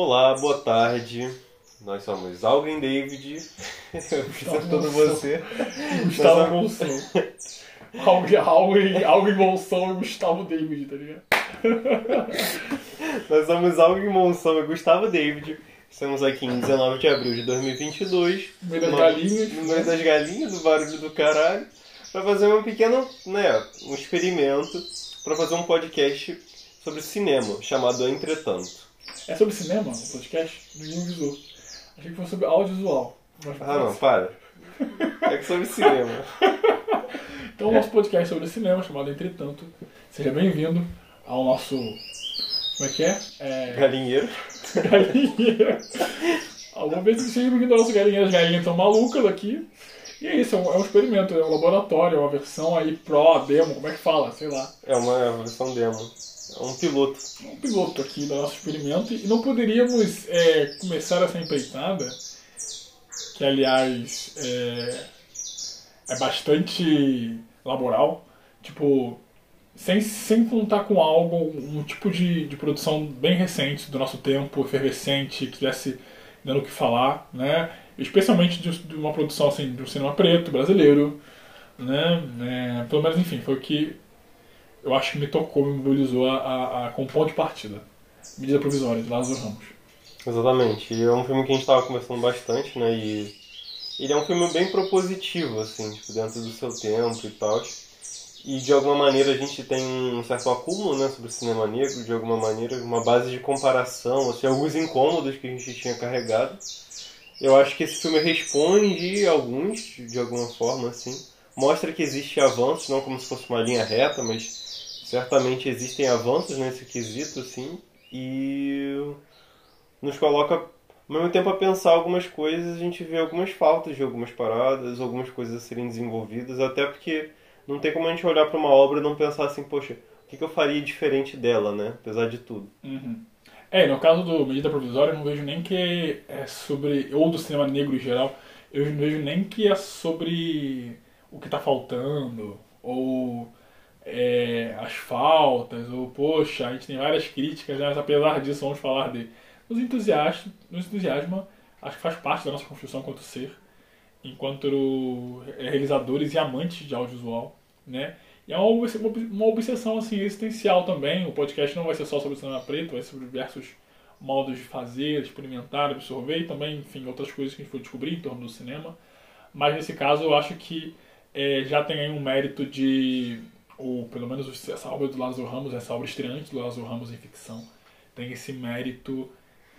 Olá, boa tarde. Nós somos Alvin David. Eu apresentando você. Gustavo Monção. Alvin, Alvin, Alvin Monção e Gustavo David, tá ligado? Nós somos Alvin Monção e Gustavo David. Estamos aqui em 19 de abril de 2022. No meio das galinhas. No meio das galinhas, do barulho do caralho. Pra fazer um pequeno, né, um experimento. Pra fazer um podcast sobre cinema, chamado Entretanto. É sobre cinema o podcast? Ninguém avisou. Achei que fosse sobre audiovisual. Ah, não, para. É que sobre cinema. Então, o nosso podcast é sobre cinema, chamado Entretanto. Seja bem-vindo ao nosso. Como é que é? É. Galinheiro. Galinha. Alguma vez que seja bem-vindo ao nosso galinha. As galinhas estão malucas aqui. E é isso, é um, é um experimento, é um laboratório, é uma versão aí pro, demo, como é que fala? Sei lá. É uma versão demo. É um piloto. um piloto aqui do nosso experimento e não poderíamos é, começar essa empreitada, que aliás é, é bastante laboral, tipo, sem, sem contar com algo, um tipo de, de produção bem recente do nosso tempo, efervescente, que desse dando o que falar, né? Especialmente de, de uma produção assim, de um cinema preto, brasileiro, né? É, pelo menos, enfim, foi o que eu acho que me tocou, me mobilizou a, a, a ponto de partida. Medida provisória de Lázaro Ramos. Exatamente. E é um filme que a gente tava conversando bastante, né? E ele é um filme bem propositivo, assim, tipo, dentro do seu tempo e tal. E de alguma maneira a gente tem um certo acúmulo, né, sobre o cinema negro, de alguma maneira, uma base de comparação, assim, alguns incômodos que a gente tinha carregado. Eu acho que esse filme responde alguns, de alguma forma, assim. Mostra que existe avanço, não como se fosse uma linha reta, mas certamente existem avanços nesse quesito, assim. E nos coloca ao mesmo tempo a pensar algumas coisas, a gente vê algumas faltas de algumas paradas, algumas coisas a serem desenvolvidas, até porque não tem como a gente olhar para uma obra e não pensar assim, poxa, o que, eu faria diferente dela, né? Apesar de tudo. Uhum. É, no caso do Medida Provisória, eu não vejo nem que é sobre. ou do cinema negro em geral, eu não vejo nem que é sobre o que tá faltando, ou é, as faltas, ou poxa, a gente tem várias críticas, né, mas apesar disso, vamos falar de. Nos entusiasma, nos entusiasma, acho que faz parte da nossa construção enquanto ser, enquanto realizadores e amantes de audiovisual, né? E é uma obs- uma obsessão assim, existencial também. O podcast não vai ser só sobre o cinema preto, vai ser sobre diversos modos de fazer, experimentar, absorver e também, enfim, outras coisas que a gente for descobrir em torno do cinema. Mas nesse caso eu acho que é, já tem aí um mérito de, ou pelo menos essa obra do Lázaro Ramos, essa obra estreante do Lázaro Ramos em ficção, tem esse mérito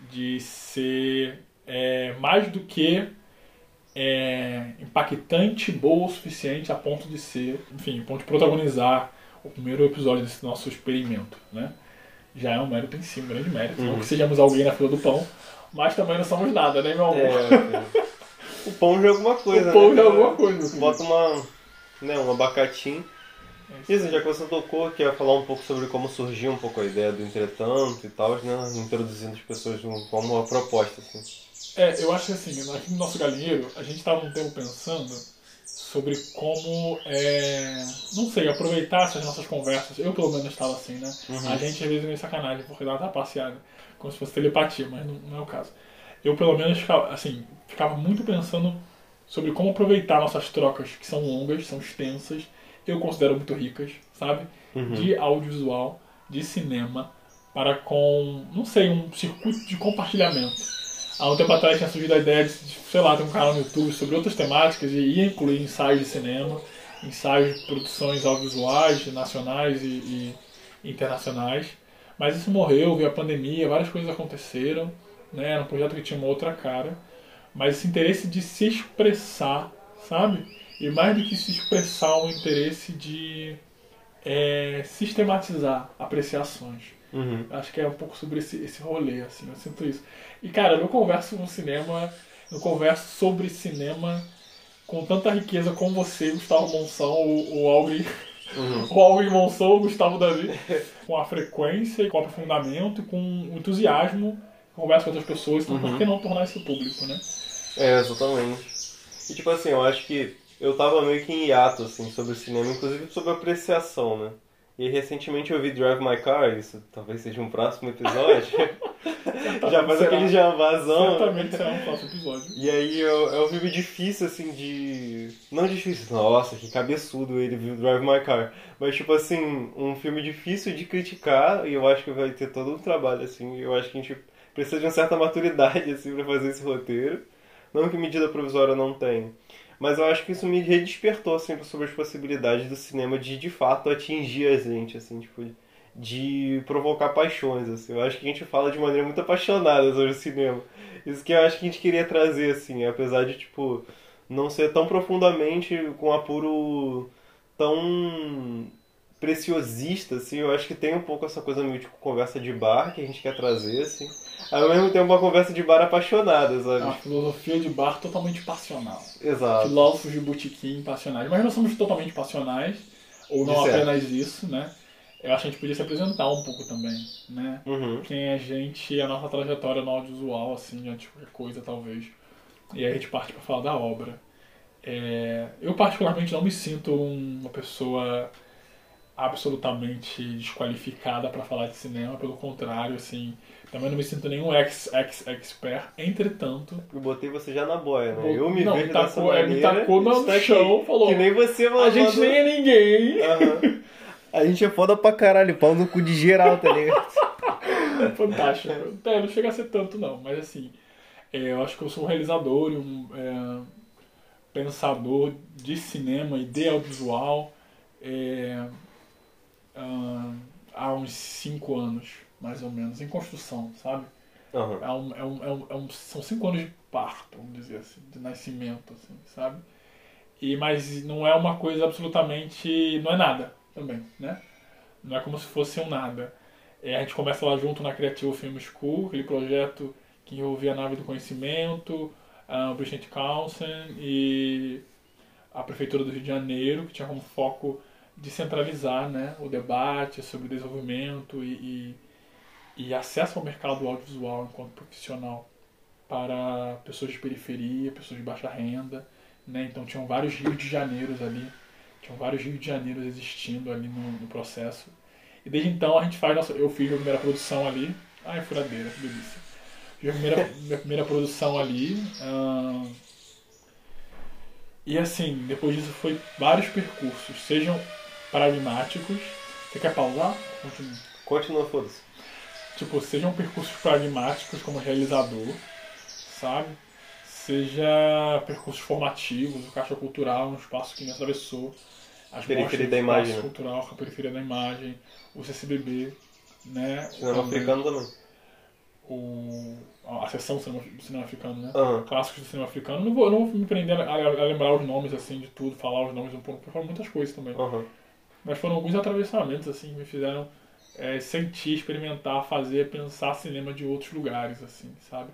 de ser é, mais do que é, impactante, boa o suficiente a ponto de ser, enfim, a ponto de protagonizar o primeiro episódio desse nosso experimento, né? Já é um mérito em si, um grande mérito. Não Uhum. que sejamos alguém na fila do pão, mas também não somos nada, né, meu amor? É, o pão já é alguma coisa, o pão né? já é alguma coisa. Bota uma, né, um abacatinho. É isso Isso, já que você tocou, que ia falar um pouco sobre como surgiu um pouco a ideia do entretanto e tal, né? Introduzindo as pessoas como uma proposta, assim. É, eu acho que assim, aqui no nosso galinheiro, a gente estava um tempo pensando sobre como, é, não sei, aproveitar essas nossas conversas. Eu, pelo menos, estava assim, né? Uhum. A gente, às vezes, é meio sacanagem, porque dá uma trapaceada, como se fosse telepatia, mas não, não é o caso. Eu, pelo menos, ficava, assim, ficava muito pensando sobre como aproveitar nossas trocas, que são longas, são extensas, eu considero muito ricas, sabe? Uhum. De audiovisual, de cinema, para com, não sei, um circuito de compartilhamento. Há um tempo atrás tinha surgido a ideia de, sei lá, ter um canal no YouTube sobre outras temáticas e ia incluir ensaios de cinema, ensaios de produções audiovisuais, nacionais e, e internacionais. Mas isso morreu, veio a pandemia, várias coisas aconteceram, né? Era um projeto que tinha uma outra cara. Mas esse interesse de se expressar, sabe? E mais do que se expressar, um interesse de é, sistematizar apreciações. Uhum. Acho que é um pouco sobre esse, esse rolê, assim, eu sinto isso. E cara, eu converso no cinema, eu converso sobre cinema com tanta riqueza como você, Gustavo Monção, o, o Alvin, Uhum. o Alvin Monção, o Gustavo Davi, com a frequência, com o aprofundamento, com o entusiasmo, converso com outras pessoas, então por que não tornar isso público, né? É, exatamente. E tipo assim, eu acho que eu tava meio que em hiato, assim, sobre o cinema, inclusive sobre apreciação, né? E recentemente eu vi Drive My Car, isso talvez seja um próximo episódio. Já faz aquele jambazão. Certamente será um próximo episódio. E aí é, é um filme difícil, assim, de. Não difícil, nossa, que cabeçudo ele viu Drive My Car. Mas, tipo assim, um filme difícil de criticar, e eu acho que vai ter todo um trabalho, assim. Eu acho que a gente precisa de uma certa maturidade, assim, pra fazer esse roteiro. Não que medida provisória não tem. Mas eu acho que isso me redespertou, assim, sobre as possibilidades do cinema de, de fato, atingir a gente, assim, tipo de provocar paixões, assim. Eu acho que a gente fala de maneira muito apaixonada sobre o cinema. Isso que eu acho que a gente queria trazer, assim, apesar de, tipo, não ser tão profundamente com apuro tão preciosista, assim, eu acho que tem um pouco essa coisa meio tipo conversa de bar que a gente quer trazer, assim. Ao mesmo tempo uma conversa de bar apaixonada, sabe? Uma filosofia de bar totalmente passional. Exato. Filósofos de botequim passionais. Mas nós somos totalmente passionais, ou não é. apenas isso, né? Eu acho que a gente podia se apresentar um pouco também, né? Uhum. Quem é a gente e a nossa trajetória no audiovisual, assim, de qualquer coisa, talvez. E aí a gente parte para falar da obra. É, eu, particularmente, não me sinto um- uma pessoa absolutamente desqualificada para falar de cinema, pelo contrário, assim, também não me sinto nenhum ex-ex-expert. Entretanto, Eu botei você já na boia, né? Eu me não, vejo me tacou- é, me maneira. tacou no aqui. chão, falou, Que nem você, mano. a gente nem é ninguém. Aham. A gente é foda pra caralho, pau no cu de geral, tá ligado? Fantástico. É, não chega a ser tanto não, mas assim, é, eu acho que eu sou um realizador e um é, pensador de cinema e de audiovisual é, ah, há uns cinco anos, mais ou menos, em construção, sabe? Aham. É um, é um, é um, é um- são cinco anos de parto, vamos dizer assim, de nascimento, assim, sabe? E, mas não é uma coisa absolutamente. não é nada também, né? Não é como se fosse um nada. É, a gente começa lá junto na Creative Film School, aquele projeto que envolvia a nave do conhecimento, a British Council e a Prefeitura do Rio de Janeiro, que tinha como foco descentralizar né, o debate sobre desenvolvimento e, e, e acesso ao mercado audiovisual enquanto profissional para pessoas de periferia, pessoas de baixa renda. Né? Então tinham vários Rios de Janeiros ali, tinham vários Rios de Janeiros existindo ali no, no processo. E desde então a gente faz nossa. Eu fiz a primeira produção ali. Ai, furadeira, que delícia. Fiz a primeira, minha primeira produção ali. ah, e assim, depois disso foi vários percursos, sejam pragmáticos. Você quer pausar? Continua. Continua, foda-se. Tipo, sejam percursos pragmáticos como realizador, sabe? Seja percursos formativos, o Caixa Cultural, um espaço que me atravessou. As Periferia da imagem, né? Cultural, a Periferia da Imagem, o CCBB, né? Cinema Também africano também. O, a seção do cinema, do cinema africano, né? Aham. Clássicos do cinema africano. Não vou, eu não vou me prender a, a- a lembrar os nomes, assim, de tudo, falar os nomes um pouco, porque foram muitas coisas também. Aham. Mas foram alguns atravessamentos, assim, que me fizeram é, sentir, experimentar, fazer, pensar cinema de outros lugares, assim, sabe?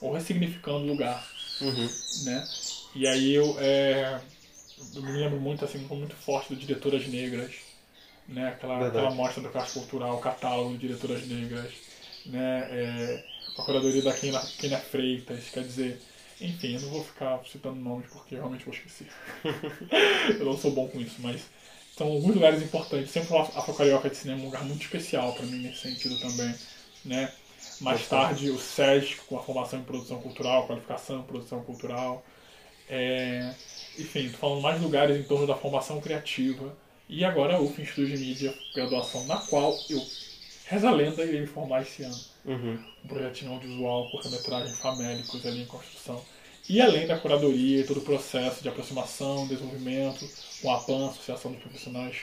Ou ressignificando o lugar, Uhum. né? E aí eu, é, eu me lembro muito, assim, muito forte do Diretoras Negras, né? Aquela, Verdade. aquela mostra do Caixa Cultural, catálogo de Diretoras Negras, né? É, a curadoria da Kenia, Kenia Freitas, quer dizer... Enfim, eu não vou ficar citando nomes porque realmente vou esquecer. eu não sou bom com isso, mas são alguns lugares importantes. Sempre o Afro Carioca de Cinema é um lugar muito especial para mim nesse sentido também, né? Mais tarde o SESC com a formação em produção cultural, qualificação em produção cultural. É, Enfim, estou falando mais lugares em torno da formação criativa. E agora a UF, Instituto de Mídia, graduação na qual eu, reza a lenda, irei me formar esse ano Uhum. um projetinho audiovisual, curta-metragem famélicos ali em construção. E além da curadoria e todo o processo de aproximação, desenvolvimento, com a PAN, Associação dos Profissionais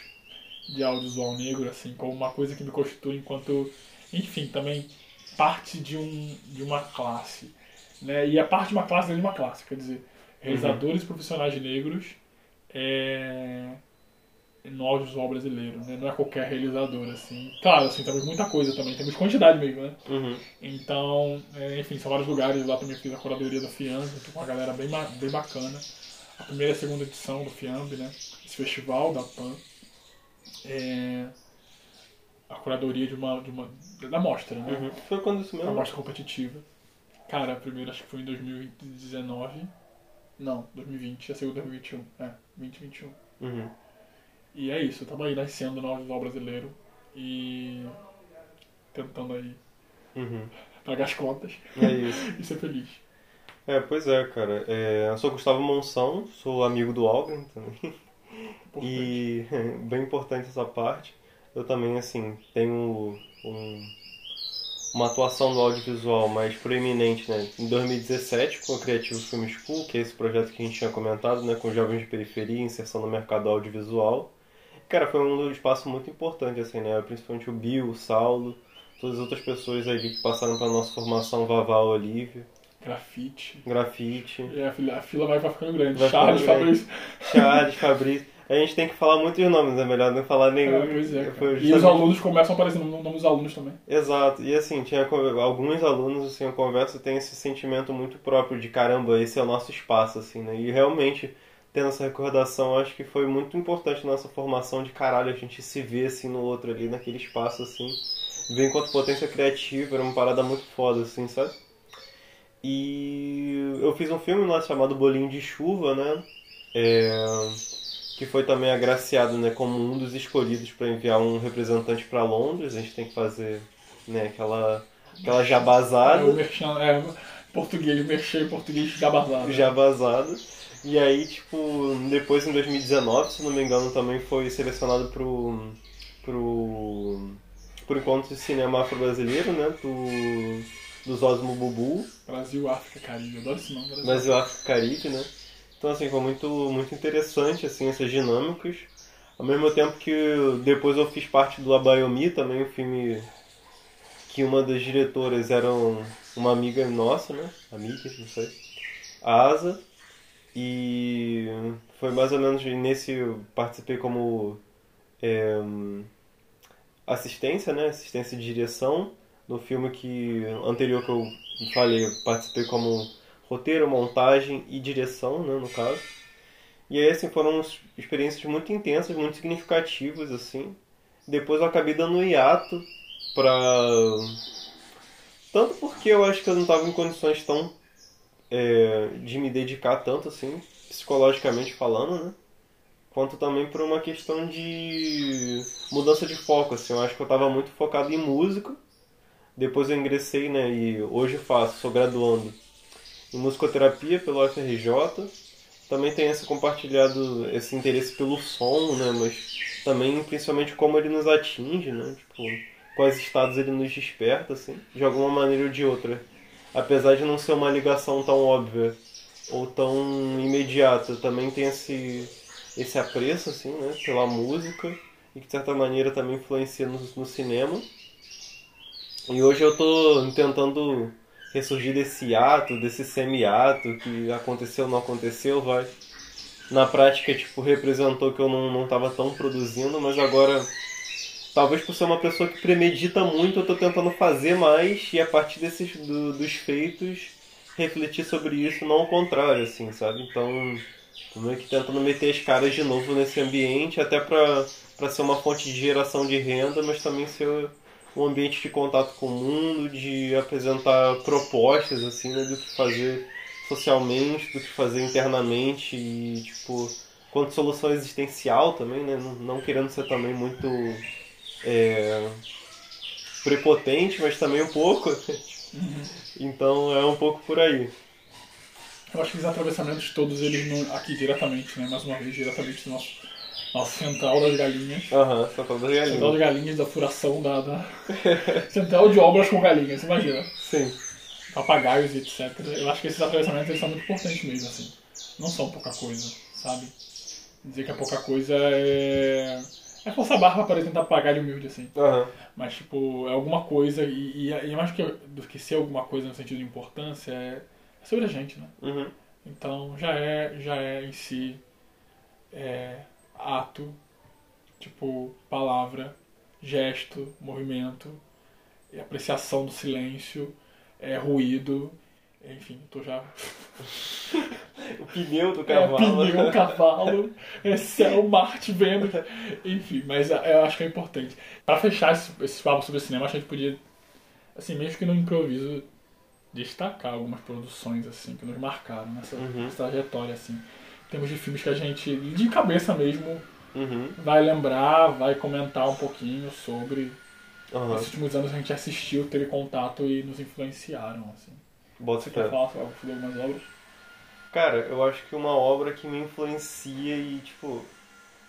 de Audiovisual Negro, assim, como uma coisa que me constitui enquanto, enfim, também parte de, um, de uma classe. Né? E é parte de uma classe dentro de uma classe, quer dizer, realizadores e profissionais negros é, no audiovisual brasileiro, né? Não é qualquer realizador, assim. Claro, assim, temos muita coisa também, temos quantidade mesmo, né? Uhum. Então, é, enfim, são vários lugares. Lá também fiz a curadoria do FIAMB, com uma galera bem, bem bacana. A primeira e a segunda edição do FIAMB, né? Esse festival da PAN. É, a curadoria de uma, de uma. da mostra, né? Uhum. Foi quando isso mesmo? mostra competitiva. Cara, a primeira acho que foi em 2019. Não, 2020. A segunda 2021. É, 2021. Uhum. E é isso, estamos aí nascendo no audiovisual brasileiro e tentando aí Uhum. pagar as contas É isso. e ser feliz. É, pois é, cara. É, eu sou Gustavo Monção, sou amigo do Algren também. Importante. E bem importante essa parte. Eu também, assim, tenho um- uma atuação no audiovisual mais proeminente, né? Em 2017, com o Creativo Film School, que é esse projeto que a gente tinha comentado, né? Com jovens de periferia, inserção no mercado audiovisual. Cara, foi um espaço muito importante, assim, né? Principalmente o Bill, o Saulo, todas as outras pessoas ali que passaram pela nossa formação, Vavá, Olívia, Grafite. Grafite. E a fila, a fila vai ficando grande. Vai Charles, ficando. Fabrício. Charles, Fabrício. A gente tem que falar muitos nomes, é melhor não falar nenhum. É, pois é. Foi E os justamente- alunos começam aparecendo no nome dos alunos também. Exato. E assim, tinha alguns alunos, assim, eu converso tem esse sentimento muito próprio de caramba, esse é o nosso espaço, assim, né? E realmente, tendo essa recordação, acho que foi muito importante na nossa formação de caralho, a gente se ver assim no outro ali, naquele espaço, assim. Ver enquanto potência criativa, era uma parada muito foda, assim, sabe? E eu fiz um filme lá chamado Bolinho de Chuva, né? É, que foi também agraciado né, como um dos escolhidos para enviar um representante para Londres. A gente tem que fazer né, aquela, aquela É, o jabazada, merchan, é, português, merchan em português gabazado. jabazada. E aí, tipo, depois em 2019, se não me engano, também foi selecionado pro, pro, pro encontro de cinema afro-brasileiro, né? Do, do Zosmo Bubu. Brasil, África, Caribe. Eu adoro esse nome. Brasil. Brasil, África Caribe, né? Então, assim, foi muito, muito interessante, assim, essas dinâmicas. Ao mesmo tempo que depois eu fiz parte do Abayomi, também um filme que uma das diretoras era um- uma amiga nossa, né? Amiga, não sei. A Asa. E foi mais ou menos nesse... eu participei como é, assistência, né? Assistência de direção no filme que anterior que eu falei, eu participei como roteiro, montagem e direção, né, no caso. E aí, assim, foram experiências muito intensas, muito significativas, assim. Depois eu acabei dando hiato pra... Tanto porque eu acho que eu não estava em condições tão... é, de me dedicar tanto, assim, psicologicamente falando, né? Quanto também por uma questão de mudança de foco, assim. Eu acho que eu estava muito focado em música. Depois eu ingressei, né, e hoje faço, sou graduando em musicoterapia pelo FRJ. Também tenho esse compartilhado esse interesse pelo som, né, mas também principalmente como ele nos atinge, né, tipo, quais estados ele nos desperta, assim, de alguma maneira ou de outra. Apesar de não ser uma ligação tão óbvia ou tão imediata, também tem esse, esse apreço, assim, né, pela música e que de certa maneira também influencia no, no cinema. E hoje eu tô tentando ressurgir desse ato, desse semi-ato que aconteceu, não aconteceu, vai. Na prática, tipo, representou que eu não, não tão produzindo, mas agora, talvez por ser uma pessoa que premedita muito, eu tô tentando fazer mais e a partir desses do- dos feitos refletir sobre isso, não ao contrário, assim, sabe? Então, tô meio que tentando meter as caras de novo nesse ambiente, até pra, pra ser uma fonte de geração de renda, mas também ser um ambiente de contato com o mundo, de apresentar propostas, assim, né, do que fazer socialmente, do que fazer internamente e, tipo, quanto solução existencial também, né, não, não querendo ser também muito é, prepotente, mas também um pouco. Então é um pouco por aí. Eu acho que os atravessamentos todos eles aqui diretamente, né? Mais uma vez, diretamente do nosso, nosso central das galinhas. Aham, só falando das Central galinhas. das galinhas, da furação da, da... Central de obras com galinhas, imagina. Sim. Papagaios e etc. Eu acho que esses atravessamentos eles são muito importantes mesmo, assim. Não são pouca coisa, sabe? Dizer que é pouca coisa é... É forçar a barra para tentar pagar de humilde, assim. Aham. Mas, tipo, é alguma coisa, e, e, e mais que, do que ser alguma coisa no sentido de importância, é, é sobre a gente, né? Uhum. Então, já é, já é em si é, ato, tipo, palavra, gesto, movimento, apreciação do silêncio, é, ruído, enfim, tô já... O pneu do É, cavalo. pneu, cavalo, é céu, Marte, Vênus, enfim, mas é, eu acho que é importante. Pra fechar esse, esse papo sobre cinema, acho que a gente podia, assim, mesmo que no improviso, destacar algumas produções, assim, que nos marcaram nessa, Uhum. nessa trajetória, assim. Em termos de filmes que a gente, de cabeça mesmo, Uhum. vai lembrar, vai comentar um pouquinho sobre. Aham. Nesses últimos anos a gente assistiu, teve contato e nos influenciaram, assim. Fé. quer falar sobre algumas obras? Cara, eu acho que uma obra que me influencia e, tipo,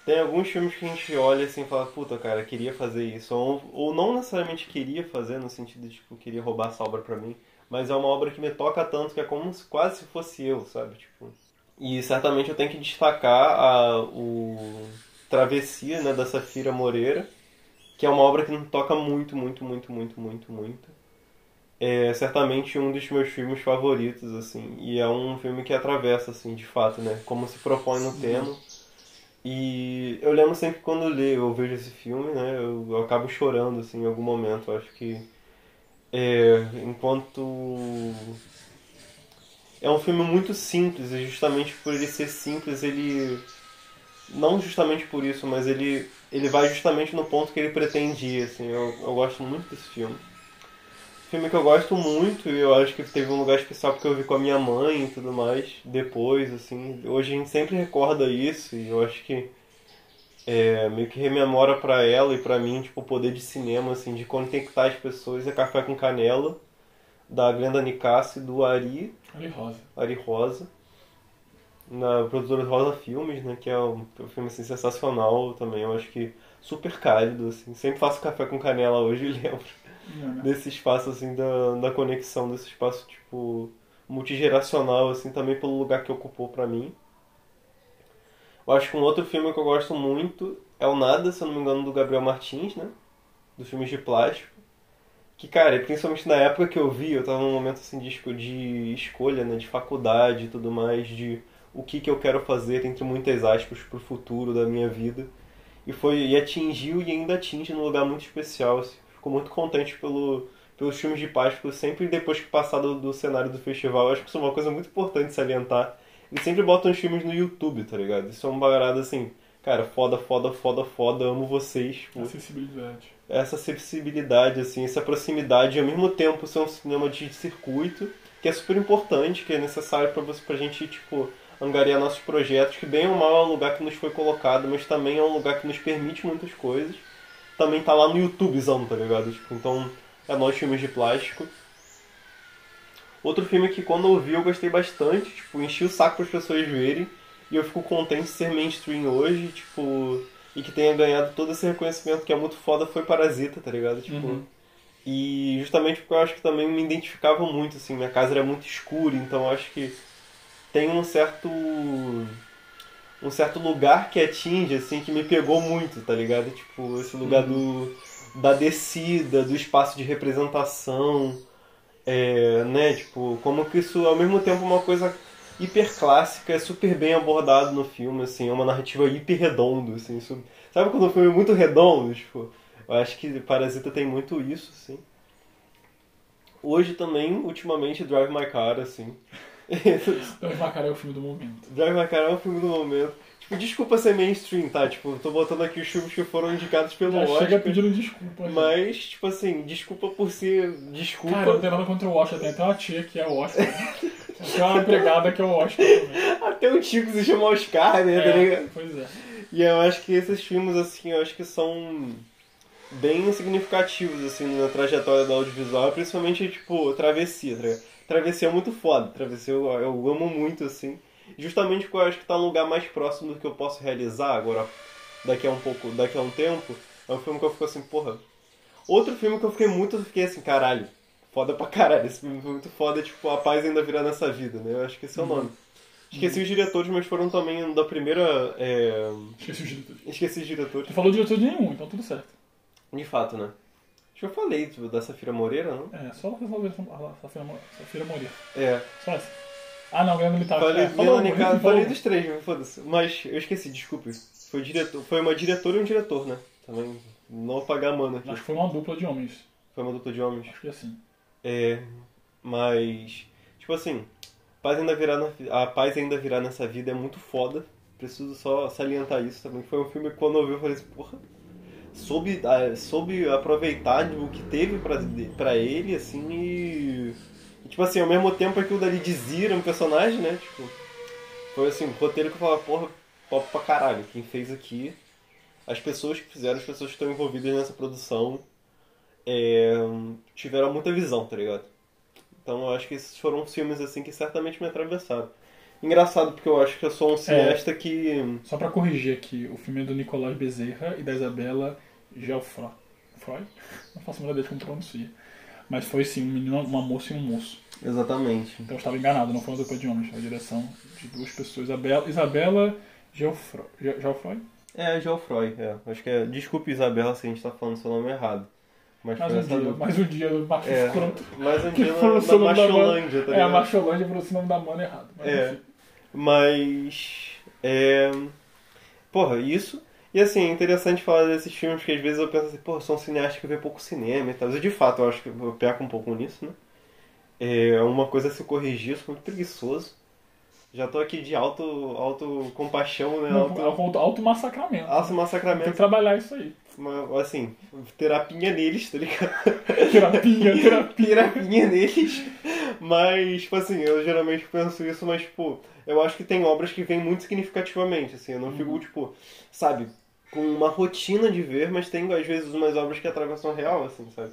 tem alguns filmes que a gente olha assim e fala, puta, cara, queria fazer isso. Ou, ou não necessariamente queria fazer, no sentido de, tipo, queria roubar essa obra pra mim, mas é uma obra que me toca tanto que é como se quase se fosse eu, sabe? Tipo, e certamente eu tenho que destacar a, o Travessia, né, da Safira Moreira, que é uma obra que me toca muito, muito, muito, muito, muito, muito. É certamente um dos meus filmes favoritos, assim, e é um filme que atravessa, assim, de fato, né, como se propõe no tema. E eu lembro sempre quando eu leio, eu vejo esse filme, né, eu, eu acabo chorando, assim, em algum momento. Eu acho que, é, enquanto... É um filme muito simples, e justamente por ele ser simples, ele... Não justamente por isso, mas ele, ele vai justamente no ponto que ele pretende ir, assim. Eu, eu gosto muito desse filme. Filme que eu gosto muito e eu acho que teve um lugar especial porque eu vi com a minha mãe e tudo mais depois, assim. Hoje a gente sempre recorda isso e eu acho que é, meio que rememora pra ela e pra mim, tipo, o poder de cinema, assim, de conectar as pessoas. É Café com Canela, da Glenda Nicassi e do Ari, Ali Rosa. Ari Rosa, na produtora Rosa Filmes, né, que é um, um filme, assim, sensacional também. Eu acho que super cálido, assim. Sempre faço Café com Canela hoje e lembro Né? desse espaço assim da, da conexão desse espaço tipo multigeracional assim também pelo lugar que ocupou pra mim eu acho que um outro filme que eu gosto muito é o Nada se eu não me engano do Gabriel Martins né dos filmes de plástico que cara principalmente na época que eu vi eu tava num momento assim de, de escolha né de faculdade e tudo mais de o que que eu quero fazer entre muitas aspas pro futuro da minha vida e foi e atingiu e ainda atinge num lugar muito especial. Assim. Fico muito contente pelo, pelos filmes de Páscoa, sempre depois que passar do, do cenário do festival. Eu acho que isso é uma coisa muito importante salientar. Eles sempre botam os filmes no YouTube, tá ligado? Isso é uma parada assim, cara, foda, foda, foda, foda, amo vocês. Tipo, Acessibilidade. essa acessibilidade, assim, essa proximidade, e ao mesmo tempo ser um cinema de circuito, que é super importante, que é necessário pra, você, pra gente, tipo, angariar nossos projetos, que bem ou mal é um lugar que nos foi colocado, mas também é um lugar que nos permite muitas coisas. Também tá lá no YouTubezão, tá ligado? Tipo, então, é nós filmes de plástico. Outro filme que quando eu vi eu gostei bastante, tipo, enchi o saco para as pessoas verem, e eu fico contente de ser mainstream hoje, tipo, e que tenha ganhado todo esse reconhecimento que é muito foda foi Parasita, tá ligado? Tipo, Uhum. e justamente porque eu acho que também me identificava muito, assim, minha casa era muito escura, então eu acho que tem um certo um certo lugar que atinge, assim, que me pegou muito, tá ligado? Tipo, esse lugar do da descida, do espaço de representação, é, né? Tipo, como que isso ao mesmo tempo uma coisa hiper clássica, é super bem abordado no filme, assim, é uma narrativa hiper redonda, assim, isso- sabe quando o filme é muito redondo, tipo, eu acho que Parasita tem muito isso, assim. Hoje também, ultimamente, Drive My Car, assim. Então, Macará é o filme do momento. Drive My Car é um filme do momento. Tipo, desculpa ser mainstream, tá? Tipo, tô botando aqui os filmes que foram indicados pelo Já Oscar. chega pedindo desculpa. Mas, tipo assim, desculpa por ser. Desculpa. Cara, não tem nada contra o Oscar, tem até uma tia que é o Oscar. Tem uma empregada que é o Oscar também. Até o Tico se chama Oscar, né? tá É, ligado? pois é. E eu acho que esses filmes, assim, eu acho que são bem significativos, assim, na trajetória do audiovisual, principalmente, tipo, Travessia, tá ligado? Travessia é muito foda, Travessia eu, eu amo muito, assim, justamente porque eu acho que tá num lugar mais próximo do que eu posso realizar agora, daqui a um pouco, daqui a um tempo, é um filme que eu fico assim, porra. Outro filme que eu fiquei muito, eu fiquei assim, caralho, foda pra caralho, esse filme foi muito foda, tipo, A Paz Ainda Virá Nessa Vida, né? Eu acho que esse é o nome. Esqueci os diretores, mas foram também da primeira. é, Esqueci o diretor. Esqueci os diretores. Tu falou diretor de nenhum, então tudo certo. De fato, né? Acho que eu falei tipo, da Safira Moreira, não? É, só falou a Safira, Safira Moreira. É. Só essa. Ah, não, Guilherme Militar. Falei, é, falou, falei dos três, mas foda-se. Mas eu esqueci, desculpe. Foi, diretor, foi uma diretora e um diretor, né? Também não apagar a mano aqui. Acho que foi uma dupla de homens. Foi uma dupla de homens. Acho que é assim. É. Mas. Tipo assim. Paz ainda virá na, a paz ainda virá nessa vida é muito foda. Preciso só salientar isso também. Foi um filme que quando eu vi eu falei assim, porra. Soube, ah, soube aproveitar o que teve pra, pra ele, assim, e, e, Tipo assim, ao mesmo tempo aquilo dali dizia um personagem, né? Tipo. Foi assim, um roteiro que eu falava, porra, pop pra caralho. Quem fez aqui. As pessoas que fizeram, as pessoas que estão envolvidas nessa produção. é, tiveram muita visão, tá ligado? Então eu acho que esses foram filmes assim que certamente me atravessaram. Engraçado porque eu acho que eu sou um cineasta que. Só pra corrigir aqui, o filme é do Nicolás Bezerra e da Isabela Gelfroy. Freud? Não faço a menor ideia de como pronuncia. Mas foi sim, um menino, uma moça e um moço. Exatamente. Então eu estava enganado, não foi uma dupla de homens, foi a direção de duas pessoas. Isabela, Isabela Gelfroy. Ge- Gelfroy? É, Geoffroy, é. Acho que é. Desculpe, Isabela, se a gente tá falando seu nome errado. Mas Mais um dia, dupla. mais um dia do macho É, escroto. mais um dia na, na Macholândia, tá É, a? Macholândia falou o nome da mana errado. Mas É. Mas. É. Porra, isso. E assim, é interessante falar desses filmes que às vezes eu penso assim, pô, sou um cineasta que vê pouco cinema e tal. E de fato, eu acho que eu peco um pouco nisso, né? É uma coisa a se corrigir, eu sou muito preguiçoso. Já tô aqui de auto, auto compaixão, né? Não, Auto, auto, auto massacramento. auto Tem que massacramento. trabalhar isso aí. Mas, Assim, terapia neles, tá ligado? Terapia, terapia. terapia neles. Mas, tipo assim, eu geralmente penso isso, mas, tipo, eu acho que tem obras que vêm muito significativamente, assim. Eu não fico, tipo, sabe, com uma rotina de ver, mas tem, às vezes, umas obras que atravessam real, assim, sabe?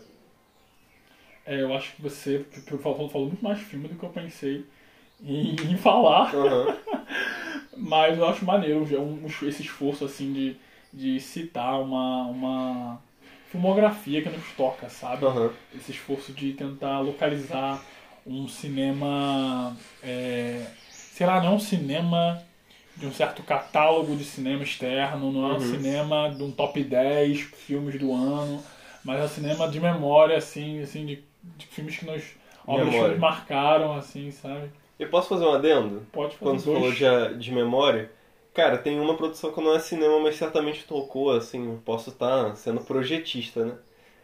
É, eu acho que você falou, falou muito mais filme do que eu pensei em, em falar. Aham. Mas eu acho maneiro um- esse esforço assim de, de citar uma, uma filmografia que nos toca, sabe? Aham. Esse esforço de tentar localizar um cinema, é, sei lá, não um cinema de um certo catálogo de cinema externo, não é um Uhum. cinema de um top 10 filmes do ano, mas é um cinema de memória, assim, assim de, de filmes que nos obras que nos marcaram, assim, sabe? Eu posso fazer um adendo? Pode fazer Quando você falou de, de memória, cara, tem uma produção que não é cinema, mas certamente tocou, assim, posso estar sendo projetista, né?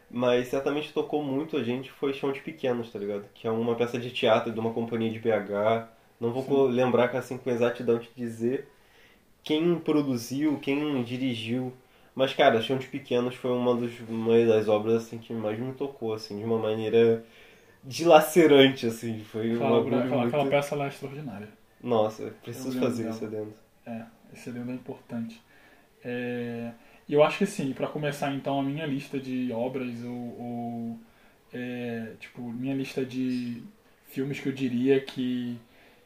Mas certamente tocou muito a gente, foi Chão de Pequenos, tá ligado? Que é uma peça de teatro de uma companhia de BH. Não vou co- lembrar assim com exatidão te dizer quem produziu, quem dirigiu. Mas, cara, Chão de Pequenos foi uma, dos, uma das obras assim, que mais me tocou, assim, de uma maneira dilacerante, assim. Foi Aquela, uma obra- aquela, aquela muito... peça lá é extraordinária. Nossa, preciso Eu fazer isso adendo. É, esse adendo é importante. É, E eu acho que sim, para começar então a minha lista de obras ou, ou, é, tipo, minha lista de filmes que eu diria que,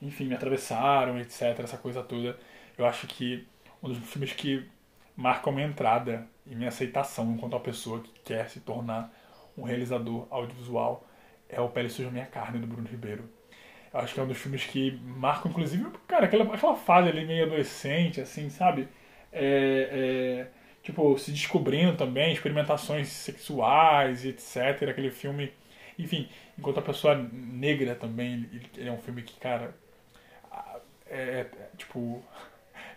enfim, me atravessaram, etc, essa coisa toda. Eu acho que um dos filmes que marcam minha entrada e minha aceitação enquanto uma pessoa que quer se tornar um realizador audiovisual é o Pele Suja Minha Carne, do Bruno Ribeiro. Eu acho que é um dos filmes que marcam, inclusive, cara, aquela, aquela fase ali meio adolescente, assim, sabe? É, é, tipo, se descobrindo também, experimentações sexuais etc. Aquele filme, enfim, enquanto a pessoa negra também, ele, ele é um filme que, cara, a- é, é, tipo,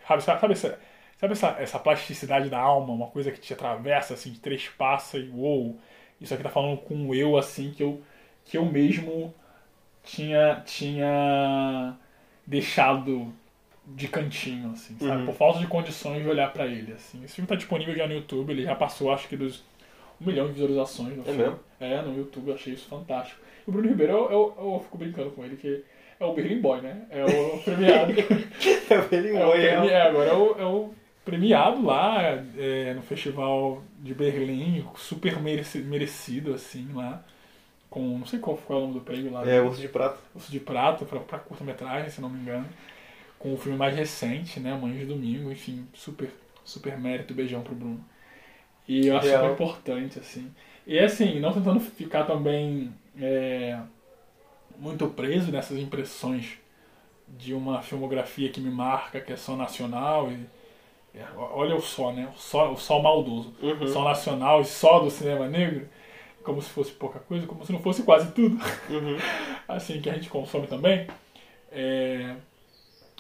sabe, sabe, sabe essa, sabe essa, essa plasticidade da alma, uma coisa que te atravessa, assim, te trespassa e uou, isso aqui tá falando com o eu, assim, que eu, que eu mesmo tinha, tinha deixado de cantinho, assim, sabe? Uhum. Por falta de condições de olhar pra ele, assim. Esse filme tá disponível já no YouTube, ele já passou, acho que, dos um milhão de visualizações no É filme. mesmo? É, no YouTube, eu achei isso fantástico. E o Bruno Ribeiro, eu, eu, eu fico brincando com ele, que é o Berlim Boy, né? É o premiado. Ele É, o premi- é, agora é o, é o premiado lá é, no Festival de Berlim, super mereci- merecido, assim, lá. Com, não sei qual foi o nome do prêmio lá. É, Urso de Prata. Urso de Prata, pra, pra curta-metragem, se não me engano. Com o filme mais recente, né? Mães de Domingo, enfim, super, super mérito, beijão pro Bruno. E eu acho Real. super importante, assim. E assim, não tentando ficar também é, muito preso nessas impressões de uma filmografia que me marca, que é só nacional e é, olha o só, né? O só, o só maldoso. Uhum. Só nacional e só do cinema negro, como se fosse pouca coisa, como se não fosse quase tudo Uhum. assim, que a gente consome também. É...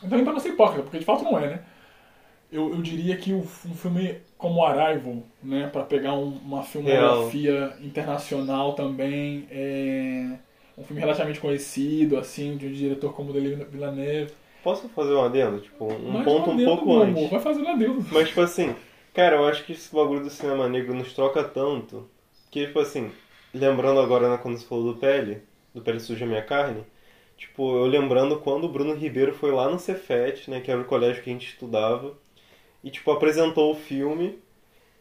Então, para não ser hipócrita, porque de fato não é, né? Eu, eu diria que o- um filme como Arrival, né, para pegar um- uma filmografia internacional também, é um filme relativamente conhecido, assim, de um diretor como Denis Villeneuve. Posso fazer um adendo? Tipo, um Mas ponto um adendo, pouco meu antes. amor, Vai fazendo adendo. Mas, tipo assim, cara, eu acho que esse bagulho do cinema negro nos troca tanto que, tipo assim, lembrando agora né, quando você falou do Pele, do Pele Suja Minha Carne, tipo, eu lembrando quando o Bruno Ribeiro foi lá no Cefet, né, que era o colégio que a gente estudava, e, tipo, apresentou o filme,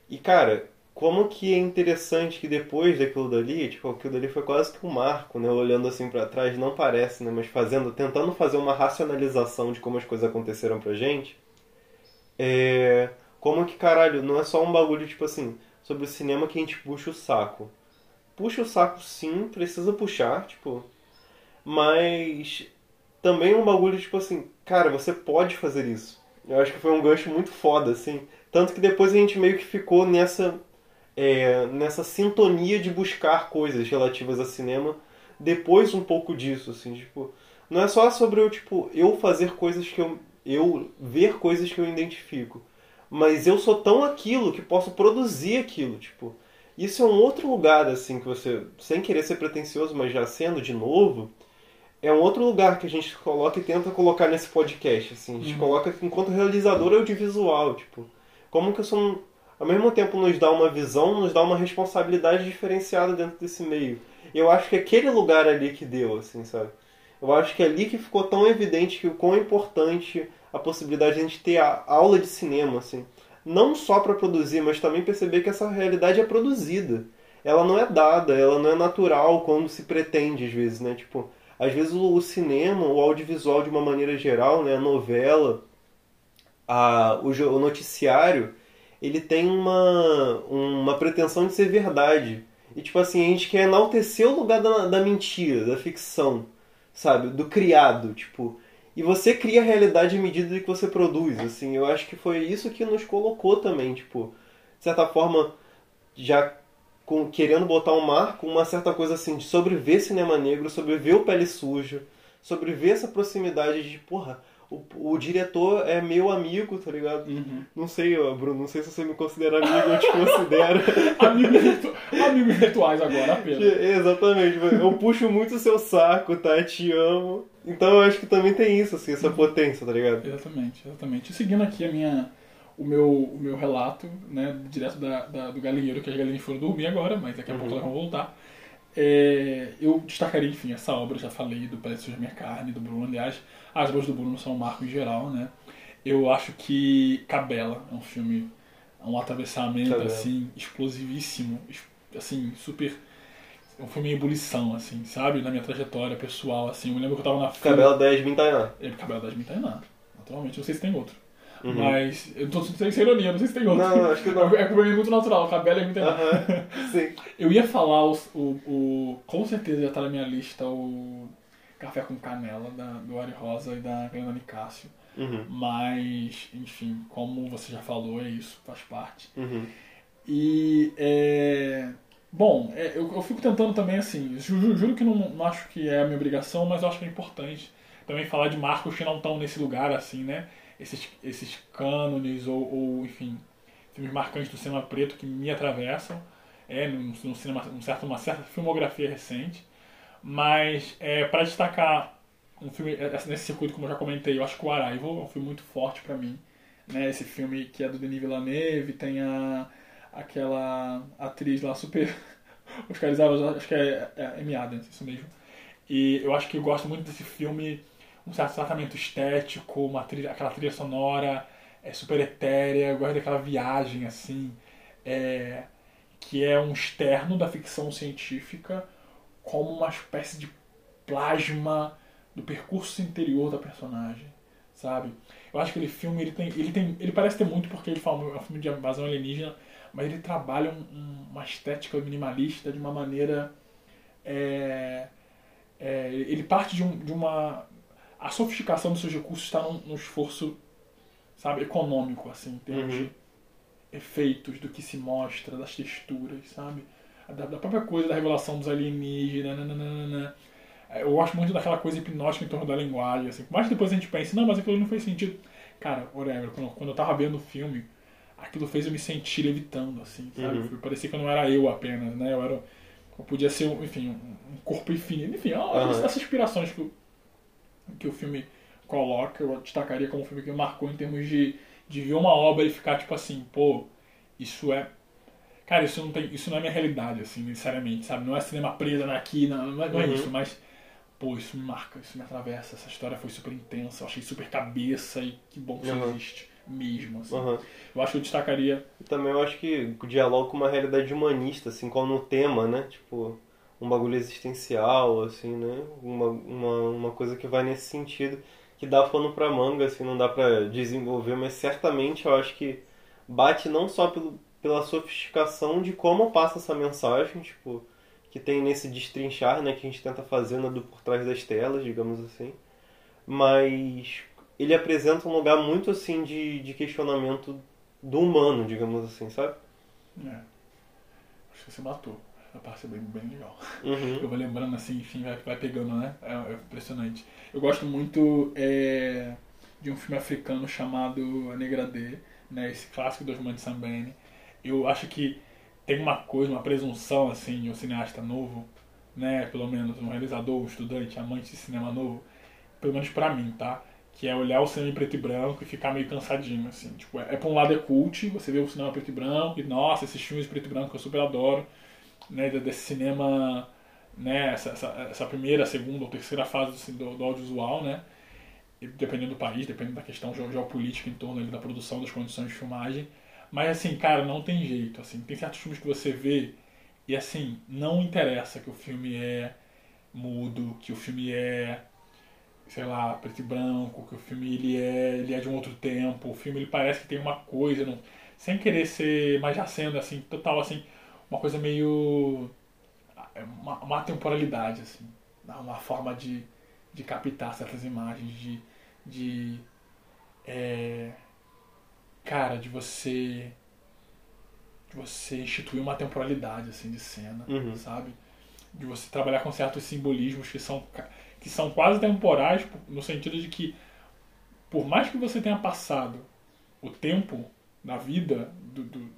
e, cara, como que é interessante que depois daquilo dali, tipo, aquilo dali foi quase que um marco, né? Olhando assim pra trás, não parece, né? Mas fazendo, tentando fazer uma racionalização de como as coisas aconteceram pra gente. É. Como que, caralho, não é só um bagulho, tipo assim, sobre o cinema que a gente puxa o saco. Puxa o saco sim, precisa puxar, tipo. Mas também é um bagulho, tipo assim, cara, você pode fazer isso. Eu acho que foi um gancho muito foda, assim. Tanto que depois a gente meio que ficou nessa é, nessa sintonia de buscar coisas relativas a cinema depois um pouco disso, assim, tipo, não é só sobre eu, tipo, eu fazer coisas que eu, eu ver coisas que eu identifico, mas eu sou tão aquilo que posso produzir aquilo, tipo, isso é um outro lugar, assim, que você, sem querer ser pretencioso, mas já sendo de novo, é um outro lugar que a gente coloca e tenta colocar nesse podcast, assim, a gente uhum. coloca enquanto realizador audiovisual, tipo, como que eu sou um ao mesmo tempo nos dá uma visão, nos dá uma responsabilidade diferenciada dentro desse meio. Eu acho que aquele lugar ali que deu, assim, sabe? Eu acho que é ali que ficou tão evidente que o quão importante a possibilidade de a gente ter a aula de cinema, assim. Não só para produzir, mas também perceber que essa realidade é produzida. Ela não é dada, ela não é natural quando se pretende, às vezes, né? Tipo, às vezes o cinema, o audiovisual de uma maneira geral, né? A novela, a, o, o noticiário ele tem uma, uma pretensão de ser verdade. E, tipo assim, a gente quer enaltecer o lugar da, da mentira, da ficção, sabe? Do criado, tipo... E você cria a realidade à medida que você produz, assim. Eu acho que foi isso que nos colocou também, tipo... De certa forma, já com, querendo botar um marco, uma certa coisa assim, de sobreviver cinema negro, sobreviver o Pele Suja, sobreviver essa proximidade de, porra o, o diretor é meu amigo, tá ligado? Uhum. Não sei, Bruno, não sei se você me considera amigo, eu te considero. amigos, virtu... amigos virtuais agora, apenas. Exatamente, eu puxo muito o seu saco, tá? Te amo. Então eu acho que também tem isso, assim, essa potência, tá ligado? Exatamente, exatamente. E seguindo aqui a minha, o, meu, o meu relato, né, direto da, da do galinheiro, que as galinhas foram dormir agora, mas daqui a uhum. pouco elas vão voltar. É, eu destacaria, enfim, essa obra, já falei do Parece Minha Carne, do Bruno, aliás, as obras do Bruno são um marco em geral, né? Eu acho que Cabela é um filme, é um atravessamento, Cabela. assim, explosivíssimo, assim, super... Um filme em ebulição, assim, sabe? Na minha trajetória pessoal, assim. Eu me lembro que eu tava na. Cabela 10 Mintainá. É, Cabela 10 Mintainá, naturalmente. Não sei se tem outro. Uhum. Mas eu tô sem ironia, não sei se tem outro. Não, acho que não. É, é muito natural, Cabela é muito uhum. Sim. Eu ia falar o, o, o, Com certeza já tá na minha lista o Café com Canela, da, do Ari Rosa e da Glenda Nicásio. Uhum. Mas, enfim, como você já falou, é isso, faz parte. Uhum. E, é, bom, é, eu, eu fico tentando também, assim, juro, juro que não, não acho que é a minha obrigação, mas eu acho que é importante também falar de marcos que não estão nesse lugar, assim, né? Esses, esses cânones ou, ou, enfim, filmes marcantes do cinema preto que me atravessam, é, no, no cinema, um certo, uma certa filmografia recente. Mas é, para destacar um filme é, nesse circuito, como eu já comentei, eu acho que o Arrival é um filme muito forte para mim. Né? Esse filme que é do Denis Villeneuve, tem a, aquela atriz lá super oscarizada, acho que é, é Amy Adams, isso mesmo. E eu acho que eu gosto muito desse filme, um certo tratamento estético, uma trilha, aquela trilha sonora é super etérea, eu gosto daquela viagem assim, é, que é um externo da ficção científica como uma espécie de plasma do percurso interior da personagem, sabe? Eu acho que aquele filme ele tem, ele tem, ele parece ter muito porque ele fala é um filme de invasão alienígena, mas ele trabalha um, uma estética minimalista de uma maneira é, é, ele parte de, um, de, uma a sofisticação dos seus recursos está num, num esforço sabe econômico assim em termos uhum. de efeitos do que se mostra das texturas sabe da, da própria coisa da revelação dos alienígenas. Nananana. É, eu gosto muito daquela coisa hipnótica em torno da linguagem. Assim. Mas depois a gente pensa, não, mas aquilo não fez sentido. Cara, whatever, quando, quando eu tava vendo o filme, aquilo fez eu me sentir levitando, assim, sabe? Uhum. Parecia que eu não era eu apenas, né? Eu era. Eu podia ser, enfim, um corpo infinito. Enfim, uhum. essas inspirações que que o filme coloca, eu destacaria como um filme que marcou em termos de, de ver uma obra e ficar tipo assim, pô, isso é Cara, isso não, tem, isso não é minha realidade, assim, necessariamente, sabe? Não é cinema preso aqui, não, não, é, não é uhum. isso, mas, pô, isso me marca, isso me atravessa. Essa história foi super intensa, eu achei super cabeça e que bom que uhum. isso existe. mesmo. Assim. Aham. Eu acho que eu destacaria. E também eu acho que o diálogo com uma realidade humanista, assim, como no tema, né? Tipo, um bagulho existencial, assim, né? Uma, uma, uma coisa que vai nesse sentido, que dá pano pra manga, assim, não dá pra desenvolver, mas certamente eu acho que bate não só pelo, pela sofisticação de como passa essa mensagem, tipo, que tem nesse destrinchar, né, que a gente tenta fazer né, do por trás das telas, digamos assim, mas ele apresenta um lugar muito, assim, de, de questionamento do humano, digamos assim, sabe? É, acho que você matou. A parte é bem, bem legal. Uhum. Eu vou lembrando assim, enfim, vai, vai pegando, né? É, é impressionante. Eu gosto muito é, de um filme africano chamado A Negra D, né? Esse clássico do Osman Sambene. Eu acho que tem uma coisa, uma presunção, assim, de um cineasta novo, né? Pelo menos um realizador, um estudante, amante de cinema novo, pelo menos pra mim, tá? Que é olhar o cinema em preto e branco e ficar meio cansadinho, assim. Tipo, é, é por um lado é cult, você vê o cinema preto e branco e, nossa, esses filmes preto e branco eu super adoro, né? Desse cinema, né? Essa, essa, essa primeira, segunda ou terceira fase do, do audiovisual, né? Dependendo do país, dependendo da questão geo- geopolítica em torno ali da produção, das condições de filmagem. Mas assim, cara, não tem jeito, assim. Tem certos filmes que você vê e assim, não interessa que o filme é mudo, que o filme é, sei lá, preto e branco, que o filme ele é, ele é de um outro tempo, o filme ele parece que tem uma coisa, não, sem querer ser, mas já sendo assim, total assim, uma coisa meio uma, uma temporalidade assim, uma forma de, de captar certas imagens, de, de é, cara, de você de você instituir uma temporalidade assim de cena, Uhum. sabe? De você trabalhar com certos simbolismos que são que são quase temporais no sentido de que por mais que você tenha passado o tempo da vida do, do-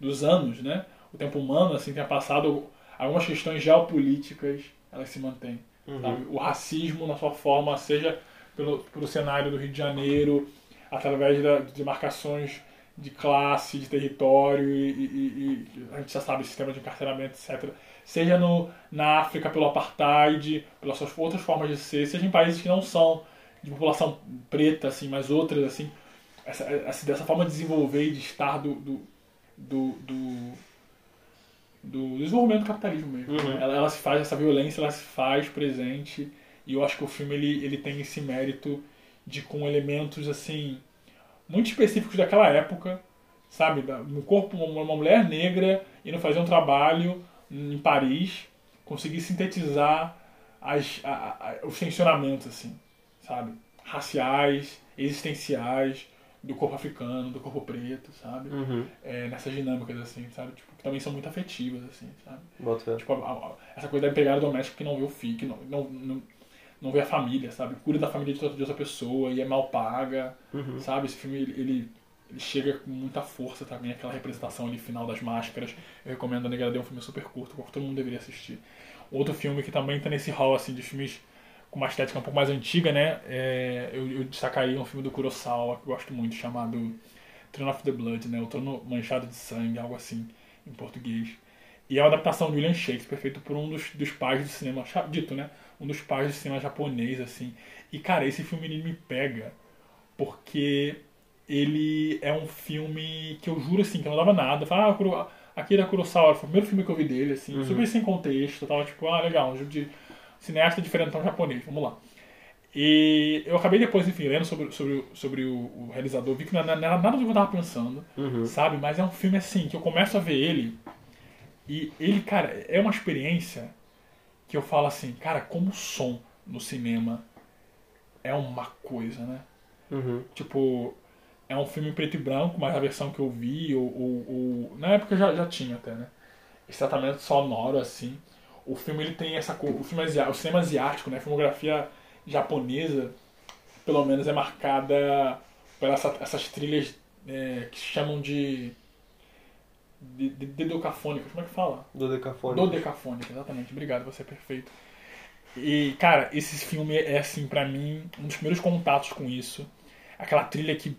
dos anos, né? O tempo humano assim tenha passado algumas questões geopolíticas, elas se mantêm. Uhum. O racismo na sua forma, seja pelo, pelo cenário do Rio de Janeiro, através da, de marcações de classe, de território, e, e- e- a gente já sabe, sistema de encarceramento, etc. Seja no, na África pelo apartheid, pelas suas outras formas de ser, seja em países que não são de população preta, assim, mas outras, assim, essa, essa- dessa forma de desenvolver e de estar do, do, do, do, do desenvolvimento do capitalismo mesmo. Uhum. Ela, ela se faz, essa violência, ela se faz presente, e eu acho que o filme ele, ele tem esse mérito de com elementos, assim, muito específicos daquela época, sabe? No corpo, uma, uma mulher negra indo fazer um trabalho em Paris, conseguir sintetizar as, a- a- os tensionamentos, assim, sabe? Raciais, existenciais, do corpo africano, do corpo preto, sabe? Uhum. É, nessas dinâmicas, assim, sabe? Tipo, que também são muito afetivas, assim, sabe? Bota. Tipo, a- a- essa coisa da empregada doméstica que não vê o filho, que não, não, não, não vê a família, sabe? Cuida da família de outra, pessoa e é mal paga, Uhum. sabe? Esse filme, ele, ele, chega com muita força também, aquela representação ali final das máscaras. Eu recomendo A Negra é um filme super curto, que todo mundo deveria assistir. Outro filme que também tá nesse hall, assim, de filmes uma estética um pouco mais antiga, né? É, eu, eu destacaria um filme do Kurosawa, que eu gosto muito, chamado Throne of the Blood, né? O Trono Manchado de Sangue, algo assim, em português. E é uma adaptação de William Shakespeare, feito por um dos, dos pais do cinema, dito, né? Um dos pais do cinema japonês, assim. E, cara, esse filme ele me pega porque ele é um filme que eu juro, assim, que eu não dava nada. Eu falava, ah, Kuro- Akira Kurosawa, foi o primeiro filme que eu vi dele, assim, super sem contexto. Eu tava tipo, ah, legal, um de cineasta diferentão japonês, vamos lá. E eu acabei depois, enfim, lendo sobre, sobre, o- sobre o, o realizador, vi que não era nada do que eu tava pensando, Uhum. sabe? Mas é um filme assim, que eu começo a ver ele, e ele, cara, é uma experiência que eu falo assim, cara, como o som no cinema é uma coisa, né? Uhum. Tipo, é um filme em preto e branco, mas a versão que eu vi, ou, ou- ou- na época já, já tinha até, né? Esse tratamento sonoro, assim. O filme ele tem essa cor. O, filme asi- o cinema asiático, né? A filmografia japonesa, pelo menos, é marcada por essa- essas trilhas é, que se chamam de. de, de dedocafônicas. Como é que fala? Do Decafone. Dodecafônica, exatamente. Obrigado, você é perfeito. E, cara, esse filme é, assim, pra mim, um dos primeiros contatos com isso. Aquela trilha que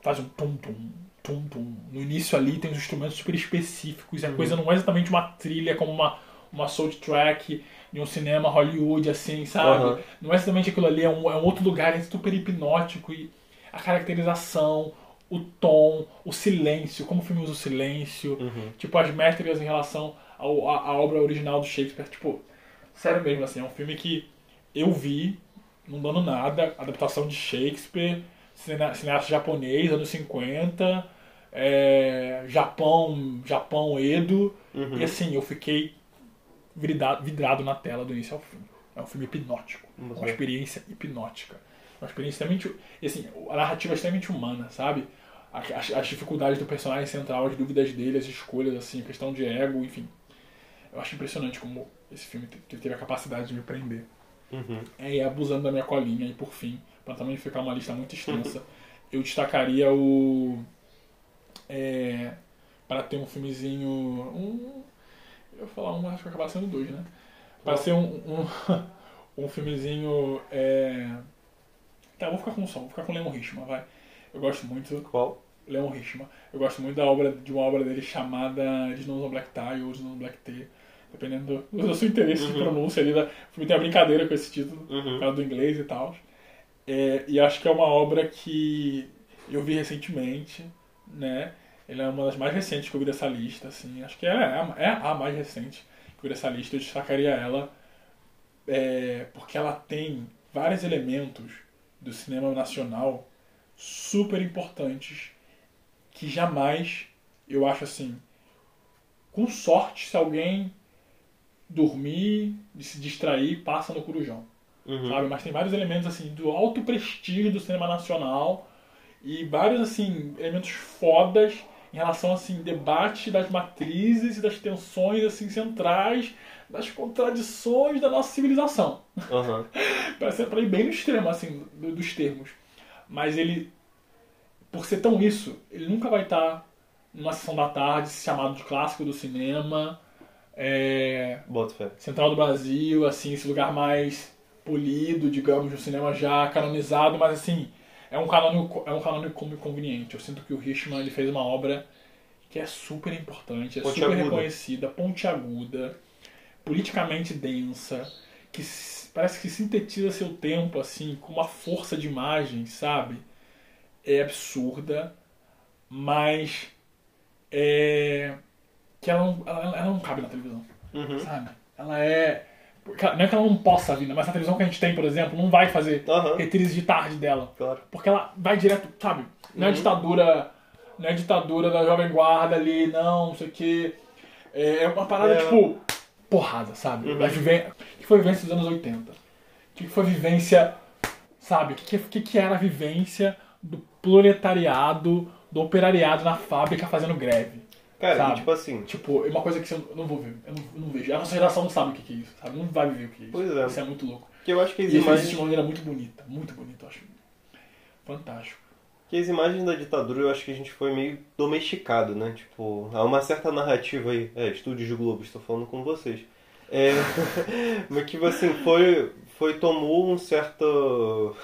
faz um tum-tum, tum-tum. No início ali tem uns instrumentos super específicos. E a coisa não é exatamente uma trilha como uma, uma soundtrack de um cinema Hollywood, assim, sabe? Aham. Não é exatamente aquilo ali, é um, é um outro lugar, é super hipnótico. E a caracterização, o tom, o silêncio, como o filme usa o silêncio, Uhum. tipo, as métricas em relação ao, à, à obra original do Shakespeare. Tipo, sério mesmo, assim, é um filme que eu vi, não dando nada, adaptação de Shakespeare, cine- cineasta japonês, anos 50, é, Japão, Japão, Edo, Uhum. e assim, eu fiquei vidrado, vidrado na tela do início ao fim. É um filme hipnótico, Uhum. uma experiência hipnótica. Uma experiência extremamente. assim, a narrativa é extremamente humana, sabe? As, as dificuldades do personagem central, as dúvidas dele, as escolhas, assim, a questão de ego, enfim. Eu acho impressionante como esse filme te- teve a capacidade de me prender. Uhum. É, e abusando da minha colinha, e por fim, para também ficar uma lista muito extensa, eu destacaria o. É, para ter um filmezinho. Um, eu vou falar um, acho que vai acabar sendo dois, né? Para ser um, um, um filmezinho. É, tá, vou ficar com um som, vou ficar com o Leon Richman, vai. Eu gosto muito. Qual? Leon Richman. Eu gosto muito da obra, de uma obra dele chamada Eles Não Usam Black Tie ou Eles Não Usam Black T. Dependendo do, do seu interesse de Uhum. pronúncia ali. Da, o filme tem uma brincadeira com esse título, Uhum. por causa do inglês e tal. É, e acho que é uma obra que eu vi recentemente, né? Ela é uma das mais recentes que eu vi dessa lista, assim. Acho que é, a- é a mais recente que eu vi dessa lista. Eu destacaria ela é, porque ela tem vários elementos do cinema nacional super importantes que jamais, eu acho assim, com sorte, se alguém dormir, se distrair, passa no Corujão Uhum. sabe? Mas tem vários elementos assim do alto prestígio do cinema nacional e vários assim elementos fodas em relação assim debate das matrizes e das tensões assim centrais das contradições da nossa civilização. Aham. Parece para ir bem no extremo assim do- dos termos. Mas ele por ser tão isso, ele nunca vai estar numa sessão da tarde chamado de clássico do cinema. É. Central do Brasil, assim, esse lugar mais polido, digamos, do cinema já canonizado, mas assim, é um canônico, é um canônico como conveniente. Eu sinto que o Richman ele fez uma obra que é super importante, é super Pontiaguda. reconhecida, pontiaguda, politicamente densa, que parece que sintetiza seu tempo assim com uma força de imagem, sabe? É absurda, mas é que ela não, ela, ela não cabe na televisão Uhum. sabe? Ela é. Não é que ela não possa vir, né? mas a televisão que a gente tem, por exemplo, não vai fazer reprise de tarde dela. Claro. Porque ela vai direto, sabe? Não é Uhum. ditadura. Não é ditadura da Jovem Guarda ali, não, não sei o quê. É uma parada, É. tipo, porrada, sabe? Uhum. Viven... O que foi a vivência dos anos 80? O que foi a vivência, sabe? O que, que, que era a vivência do proletariado, do operariado na fábrica fazendo greve? Cara, Sabe? e tipo assim, Tipo, é uma coisa que eu não vou ver. Eu não, eu não vejo. A nossa geração não sabe o que é isso, sabe? Não vai viver o que é isso. Pois é. Isso é muito louco. que eu acho que E as existe imagens, de uma maneira muito bonita. Muito bonita, eu acho. Fantástico. que as imagens da ditadura eu acho que a gente foi meio domesticado, né? Tipo, há uma certa narrativa aí. É, estúdios de Globo, estou falando com vocês. É, mas que assim, foi, foi tomou um certo.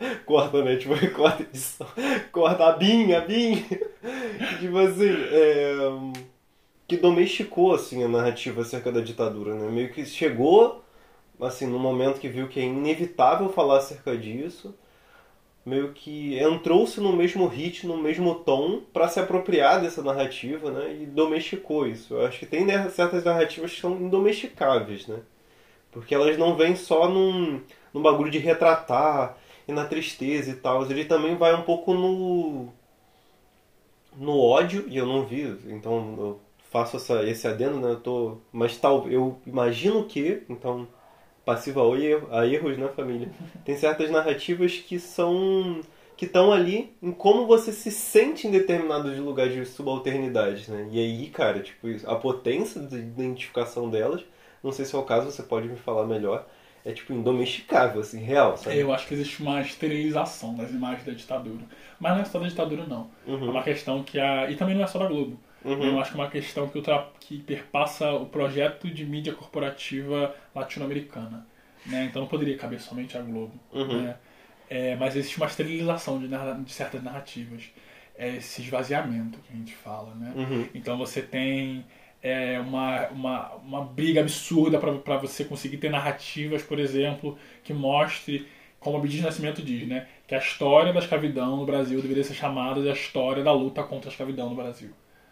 Corta, né? Tipo, corta edição. Corta a BIM, a BIM. tipo assim, é, que domesticou assim a narrativa acerca da ditadura, né? Meio que chegou assim no momento que viu que é inevitável falar acerca disso, meio que entrou-se no mesmo ritmo, no mesmo tom para se apropriar dessa narrativa, né? E domesticou isso. Eu acho que tem certas narrativas que são indomesticáveis, né? Porque elas não vêm só num, num bagulho de retratar e na tristeza e tal. Ele também vai um pouco no no ódio, e eu não vi, então eu faço essa, esse adendo, né? Eu tô, mas tal, eu imagino que, então, passiva a erro- a erros, né, família? Tem certas narrativas que são que estão ali em como você se sente em determinados lugares de subalternidade, né? E aí, cara, tipo, a potência de identificação delas, não sei se é o caso, você pode me falar melhor, é tipo indomesticável, assim, real, sabe? Eu acho que existe uma esterilização das imagens da ditadura. Mas não é só da ditadura, não. É Uhum, uma questão que a. E também não é só da Globo. uhum, Eu acho que é uma questão que, ultra... que perpassa o projeto de mídia corporativa latino-americana. Né? Então não poderia caber somente a Globo. Uhum. Né? É, mas existe uma esterilização de, narra- de certas narrativas. É esse esvaziamento que a gente fala. Né? uhum, Então você tem é, uma, uma, uma briga absurda para você conseguir ter narrativas, por exemplo, que mostre, como o Abdias Nascimento diz, né? que a história da escravidão no Brasil deveria ser chamada de a história da luta contra a escravidão no Brasil.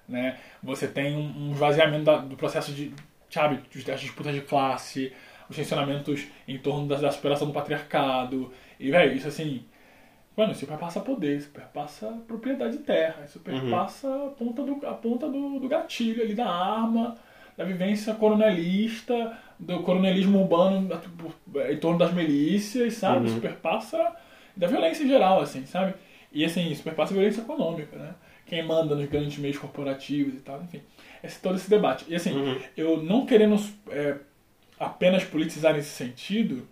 Né? Você tem um esvaziamento da- do processo de, sabe, das disputas de classe, os tensionamentos em torno da, da superação do patriarcado. E, velho, isso assim. Mano, isso perpassa poder, isso perpassa propriedade de terra, isso perpassa a ponta, do, a ponta do, do gatilho ali da arma, da vivência coronelista, do coronelismo urbano tipo, em torno das milícias, sabe? Isso perpassa da violência em geral, assim, sabe? E assim, isso perpassa a violência econômica, né? Quem manda nos grandes meios corporativos e tal, enfim. Esse, todo esse debate. E assim, eu não querendo é, apenas politizar nesse sentido,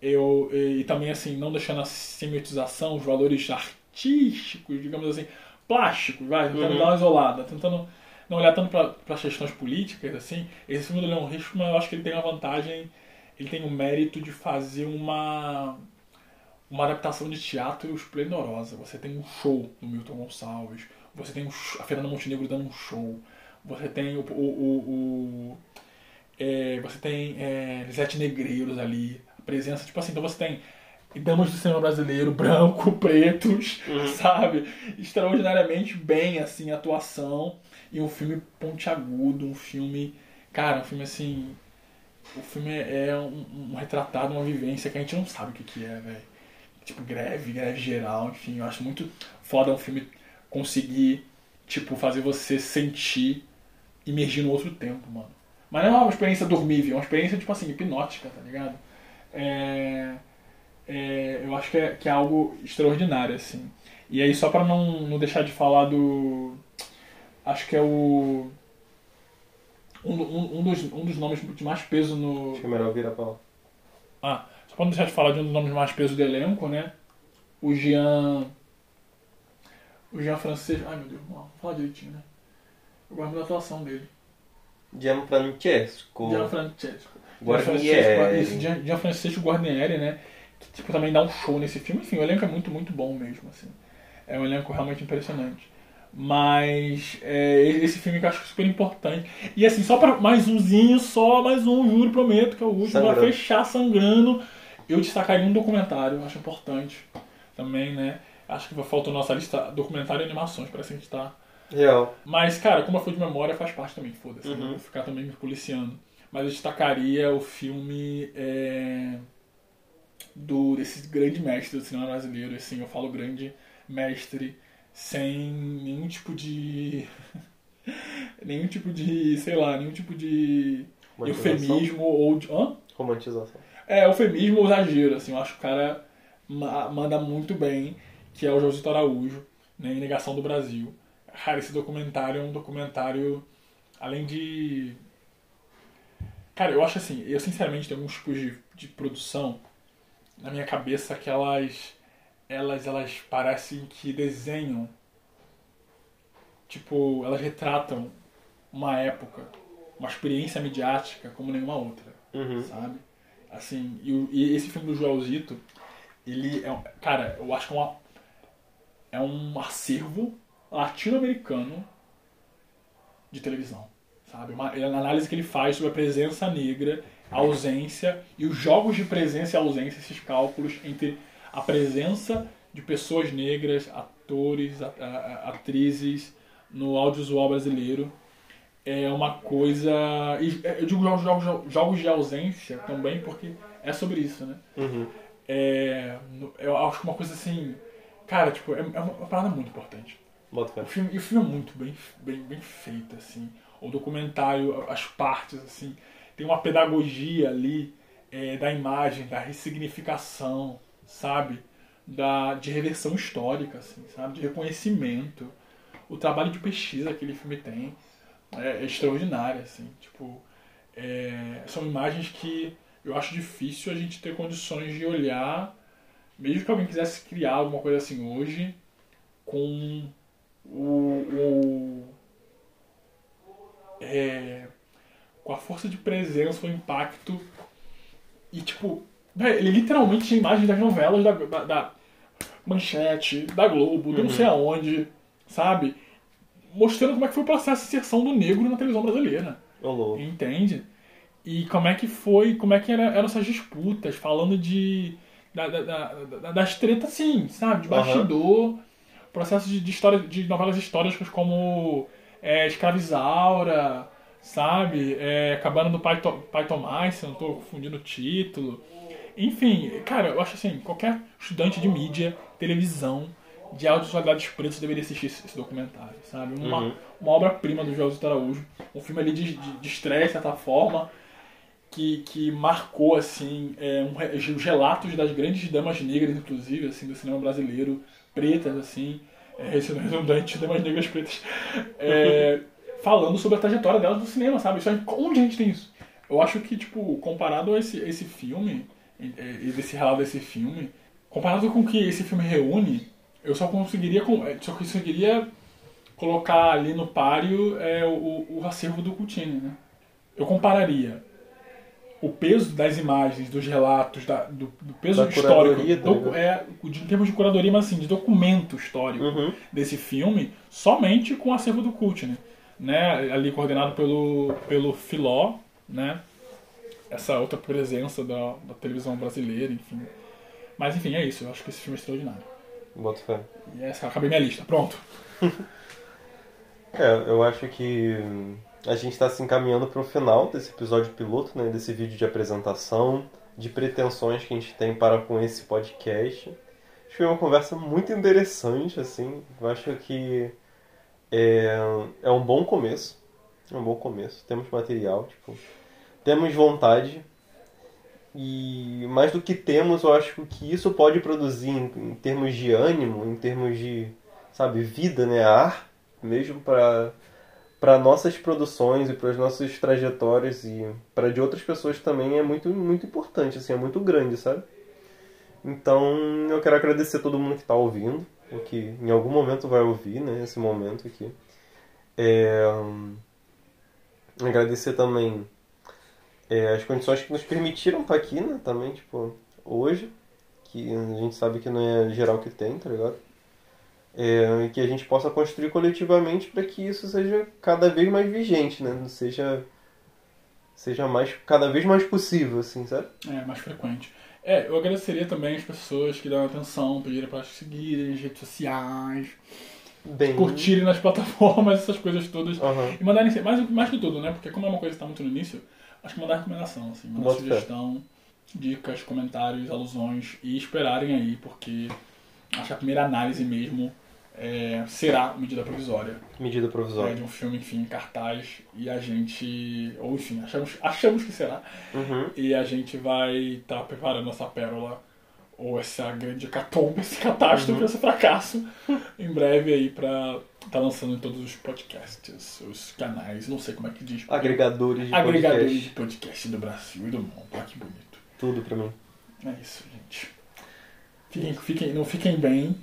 eu e, também assim não deixando a semiotização, os valores artísticos, digamos assim, plásticos, vai, tentando Uhum. dar uma isolada, tentando não olhar tanto para as questões políticas assim. Esse filme do Leon Richman, eu acho que ele tem a vantagem, ele tem o mérito de fazer uma uma adaptação de teatro esplendorosa. Você tem um show do Milton Gonçalves, você tem um a Fernanda Montenegro dando um show, você tem o, o, o- o- é, você tem é, Lisete Negreiros ali, presença, tipo assim, então você tem damas do cinema brasileiro, branco, pretos, sabe? Extraordinariamente bem, assim, atuação. E um filme pontiagudo, um filme. Cara, um filme assim. O filme é um, um retratado, uma vivência que a gente não sabe o que, que é, velho. Tipo, greve, greve geral, enfim, eu acho muito foda um filme conseguir, tipo, fazer você sentir, imergir no outro tempo, mano. Mas não é uma experiência dormível, é uma experiência, tipo assim, hipnótica, tá ligado? É, é, eu acho que é, que é algo extraordinário, assim. E aí, só pra não, não deixar de falar do. Acho que é o. Um, um, um dos, um dos nomes de mais peso no. Acho que é melhor virar pra lá. Ah, só pra não deixar de falar de um dos nomes mais peso do elenco, né? O Jean. O Jean francês. Ai meu Deus, vamos lá, falar direitinho, né? Eu gosto da atuação dele. Gianfrancesco. Jean Francesco. Guarnieri. Isso, Jean, Jean Francesco Guarnieri, né? Que tipo, também dá um show nesse filme. Enfim, o elenco é muito, muito bom mesmo, assim. É um elenco realmente impressionante. Mas é, esse filme que eu acho super importante. E assim, só para mais umzinho, só mais um, juro, prometo, que é o último, pra fechar sangrando. Eu destacaria um documentário, acho importante também, né? Acho que faltou nossa lista documentário e animações, parece que a gente tá Real. mas, cara, como eu fui de memória, faz parte também, foda-se. né? Uhum. Vou ficar também me policiando. Mas eu destacaria o filme é, do, desse grande mestre do cinema brasileiro. Assim, eu falo grande mestre sem nenhum tipo de. nenhum tipo de. sei lá, nenhum tipo de eufemismo ou de. Hã? Romantização. É, eufemismo ou exagero, assim, eu acho que o cara ma- manda muito bem, que é o Josito Araújo, né, em Negação do Brasil. Cara, esse documentário é um documentário, além de... Cara, eu acho assim, eu sinceramente tenho alguns tipos de, de produção na minha cabeça que elas, elas, elas parecem que desenham, tipo, elas retratam uma época, uma experiência midiática como nenhuma outra Uhum. sabe? Assim, e, e esse filme do Joelzito, ele é, cara, eu acho que é, uma, é um acervo latino-americano de televisão, sabe? Uma, é uma análise que ele faz sobre a presença negra, a ausência e os jogos de presença e ausência, esses cálculos entre a presença de pessoas negras, atores, a- a- a- atrizes no audiovisual brasileiro é uma coisa. e Eu digo jogos, jogos, jogos de ausência também, porque é sobre isso, né? Uhum. É, eu acho que uma coisa assim. Cara, tipo, é, é uma parada muito importante. O filme, e o filme é muito bem, bem, bem feito, assim. O documentário, as partes, assim. Tem uma pedagogia ali é, da imagem, da ressignificação, sabe? Da, de reversão histórica, assim, sabe? De reconhecimento. O trabalho de pesquisa que aquele filme tem é, é extraordinário, assim. Tipo, é, são imagens que eu acho difícil a gente ter condições de olhar, mesmo que alguém quisesse criar alguma coisa assim hoje, com o, o é, com a força de presença, o impacto e tipo, ele literalmente tinha imagens das novelas da, da, da Manchete, da Globo, do não sei aonde, sabe? Mostrando como é que foi o processo de inserção do negro na televisão brasileira. Entende? E como é que foi, como é que era, eram essas disputas, falando de, da, da, da- da- das tretas, sim, sabe? De bastidor, processo de, de, história, de novelas históricas como é, Escravizaura, sabe? É, Cabana do Pai, To- Pai Tomás, se eu não tô confundindo o título. Enfim, cara, eu acho assim, qualquer estudante de mídia, televisão, de audiovisualidades pretas deveria assistir esse, esse documentário, sabe? Uma, Uhum. uma obra-prima do José Araújo. Um filme ali de, de, de estreia, de certa forma, que, que marcou, assim, é, um os relatos das grandes damas negras, inclusive, assim, do cinema brasileiro, pretas, assim, é, esse não é redundante, damas negras pretas, é, falando sobre a trajetória delas no cinema, sabe? Isso, onde a gente tem isso? Eu acho que, tipo, comparado a esse, esse filme, é, e desse relato desse filme, comparado com o que esse filme reúne, eu só conseguiria, é, só conseguiria colocar ali no páreo é, o, o acervo do Coutinho, né? Eu compararia o peso das imagens, dos relatos, da- do, do peso Da histórico, curadoria, tá é, de- em termos de curadoria, mas assim, de documento histórico Uhum. desse filme, somente com o acervo do Coutinho, né? Ali coordenado pelo, pelo Filó, né? Essa outra presença da, da televisão brasileira, enfim. Mas enfim, é isso. Eu acho que esse filme é extraordinário. Boto fé. E essa acabei minha lista. Pronto. É, eu acho que a gente está se encaminhando para o final desse episódio piloto, né? Desse vídeo de apresentação, de pretensões que a gente tem para com esse podcast. Acho que foi uma conversa muito interessante, assim. Eu acho que é, é um bom começo. É um bom começo. Temos material, tipo, temos vontade. E mais do que temos, eu acho que isso pode produzir em, em termos de ânimo, em termos de, sabe, vida, né, ar, mesmo para para nossas produções e para as nossas trajetórias e para de outras pessoas também é muito muito importante, assim, é muito grande, sabe? Então, eu quero agradecer a todo mundo que está ouvindo, o que em algum momento vai ouvir, né, esse momento aqui. É, agradecer também é, as condições que nos permitiram estar aqui, né? Também, tipo, hoje. Que a gente sabe que não é geral que tem, tá ligado? É, que a gente possa construir coletivamente para que isso seja cada vez mais vigente, né? Seja, seja mais, cada vez mais possível, assim, sabe? É, mais frequente. É, eu agradeceria também as pessoas que dão atenção, pedirem para seguirem nas redes sociais, Bem. curtirem nas plataformas, essas coisas todas. Aham. E mandarem, mais, mais que tudo, né? Porque como é uma coisa que está muito no início, acho que mandar recomendação, assim, mandar Bota fé. sugestão, dicas, comentários, alusões e esperarem aí, porque acho que a primeira análise mesmo é, será medida provisória. Medida É, provisória. de um filme, enfim, em cartaz, e a gente. Ou enfim, achamos, achamos que será. Uhum. E a gente vai estar preparando essa pérola, ou essa grande catombe, esse catástrofe, esse fracasso, em breve aí pra estar lançando em todos os podcasts, os canais, não sei como é que diz. Agregadores de Agregadores podcast. de podcast do Brasil e do mundo. Olha que bonito. Tudo pra mim. É isso, gente. Fiquem, fiquem, não fiquem bem.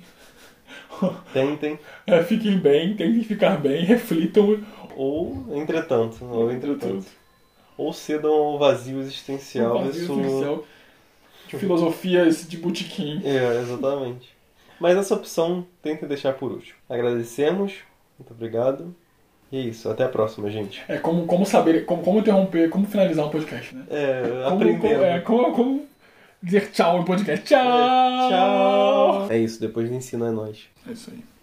Tentem. É, fiquem bem, tentem ficar bem, reflitam. Ou, entretanto. Ou, entretanto. Ou cedam ao vazio existencial. Um vazio isso... existencial. Filosofias de botequim. É, exatamente. Mas essa opção tenta deixar por último. Agradecemos, muito obrigado. E é isso, até a próxima, gente. É como, como saber, como, como interromper, como finalizar um podcast, né? É, Como, aprendendo. como, é, como, como dizer tchau em podcast. Tchau! Tchau! É isso, depois do ensino é nós. É isso aí.